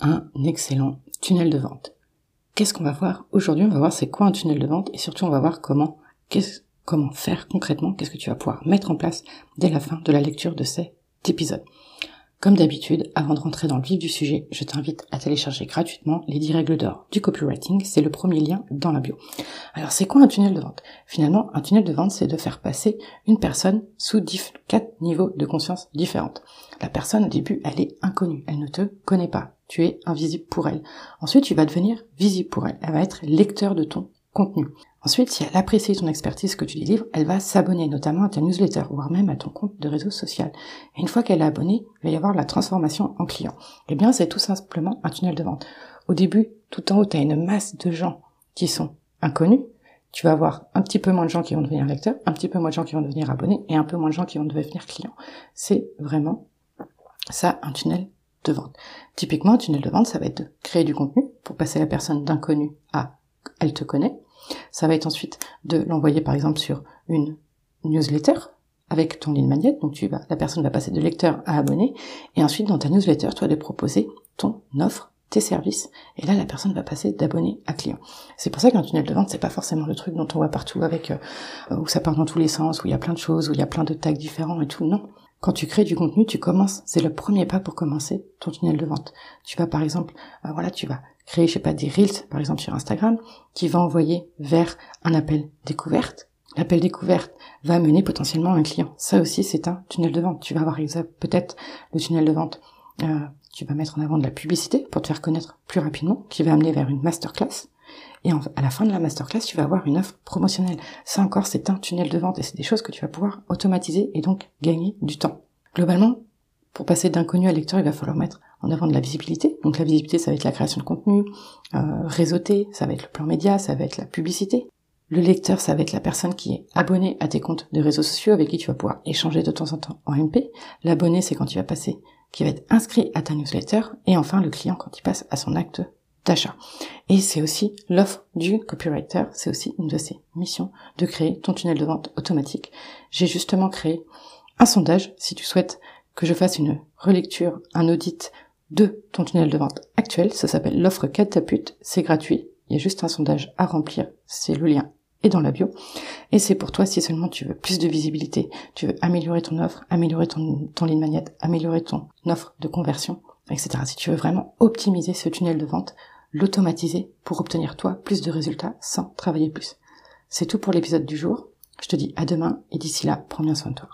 un excellent tunnel de vente. Qu'est-ce qu'on va voir aujourd'hui? On va voir c'est quoi un tunnel de vente et surtout on va voir comment comment faire concrètement, qu'est-ce que tu vas pouvoir mettre en place dès la fin de la lecture de cet épisode? Comme d'habitude, avant de rentrer dans le vif du sujet, je t'invite à télécharger gratuitement les 10 règles d'or du copywriting. C'est le premier lien dans la bio. Alors, c'est quoi un tunnel de vente? Finalement, un tunnel de vente, c'est de faire passer une personne sous quatre niveaux de conscience différentes. La personne, au début, elle est inconnue. Elle ne te connaît pas. Tu es invisible pour elle. Ensuite, tu vas devenir visible pour elle. Elle va être lecteur de ton Ensuite, si elle apprécie ton expertise que tu délivres, elle va s'abonner notamment à ta newsletter, voire même à ton compte de réseau social. Et une fois qu'elle est abonnée, il va y avoir la transformation en client. Eh bien, c'est tout simplement un tunnel de vente. Au début, tout en haut, tu as une masse de gens qui sont inconnus. Tu vas avoir un petit peu moins de gens qui vont devenir lecteurs, un petit peu moins de gens qui vont devenir abonnés et un peu moins de gens qui vont devenir clients. C'est vraiment ça, un tunnel de vente. Typiquement, un tunnel de vente, ça va être de créer du contenu pour passer la personne d'inconnu à elle te connaît, ça va être ensuite de l'envoyer par exemple sur une newsletter avec ton lead magnet. Donc tu vas, la personne va passer de lecteur à abonné. Et ensuite, dans ta newsletter, tu vas lui proposer ton offre, tes services. Et là, la personne va passer d'abonné à client. C'est pour ça qu'un tunnel de vente, c'est pas forcément le truc dont on voit partout avec, euh, où ça part dans tous les sens, où il y a plein de choses, où il y a plein de tags différents et tout. Non. Quand tu crées du contenu, tu commences, c'est le premier pas pour commencer ton tunnel de vente. Tu vas par exemple, euh, voilà, tu vas créer, je sais pas, des reels, par exemple sur Instagram, qui va envoyer vers un appel découverte. L'appel découverte va mener potentiellement un client. Ça aussi, c'est un tunnel de vente. Tu vas avoir peut-être le tunnel de vente. Euh, tu vas mettre en avant de la publicité pour te faire connaître plus rapidement, qui va amener vers une masterclass. Et à la fin de la masterclass, tu vas avoir une offre promotionnelle. Ça encore, c'est un tunnel de vente et c'est des choses que tu vas pouvoir automatiser et donc gagner du temps. Globalement, pour passer d'inconnu à lecteur, il va falloir mettre en avant de la visibilité. Donc la visibilité, ça va être la création de contenu, euh, réseauté, ça va être le plan média, ça va être la publicité. Le lecteur, ça va être la personne qui est abonnée à tes comptes de réseaux sociaux avec qui tu vas pouvoir échanger de temps en temps en MP. L'abonné, c'est quand tu vas passer, qui va être inscrit à ta newsletter. Et enfin, le client, quand il passe à son acte d'achat. Et c'est aussi l'offre du copywriter, c'est aussi une de ses missions de créer ton tunnel de vente automatique. J'ai justement créé un sondage, si tu souhaites que je fasse une relecture, un audit de ton tunnel de vente actuel. Ça s'appelle l'offre catapulte. C'est gratuit. Il y a juste un sondage à remplir. C'est le lien est dans la bio. Et c'est pour toi si seulement tu veux plus de visibilité, tu veux améliorer ton offre, améliorer ton, ton magnète, améliorer ton offre de conversion, etc. Si tu veux vraiment optimiser ce tunnel de vente, l'automatiser pour obtenir toi plus de résultats sans travailler plus. C'est tout pour l'épisode du jour. Je te dis à demain et d'ici là, prends bien soin de toi.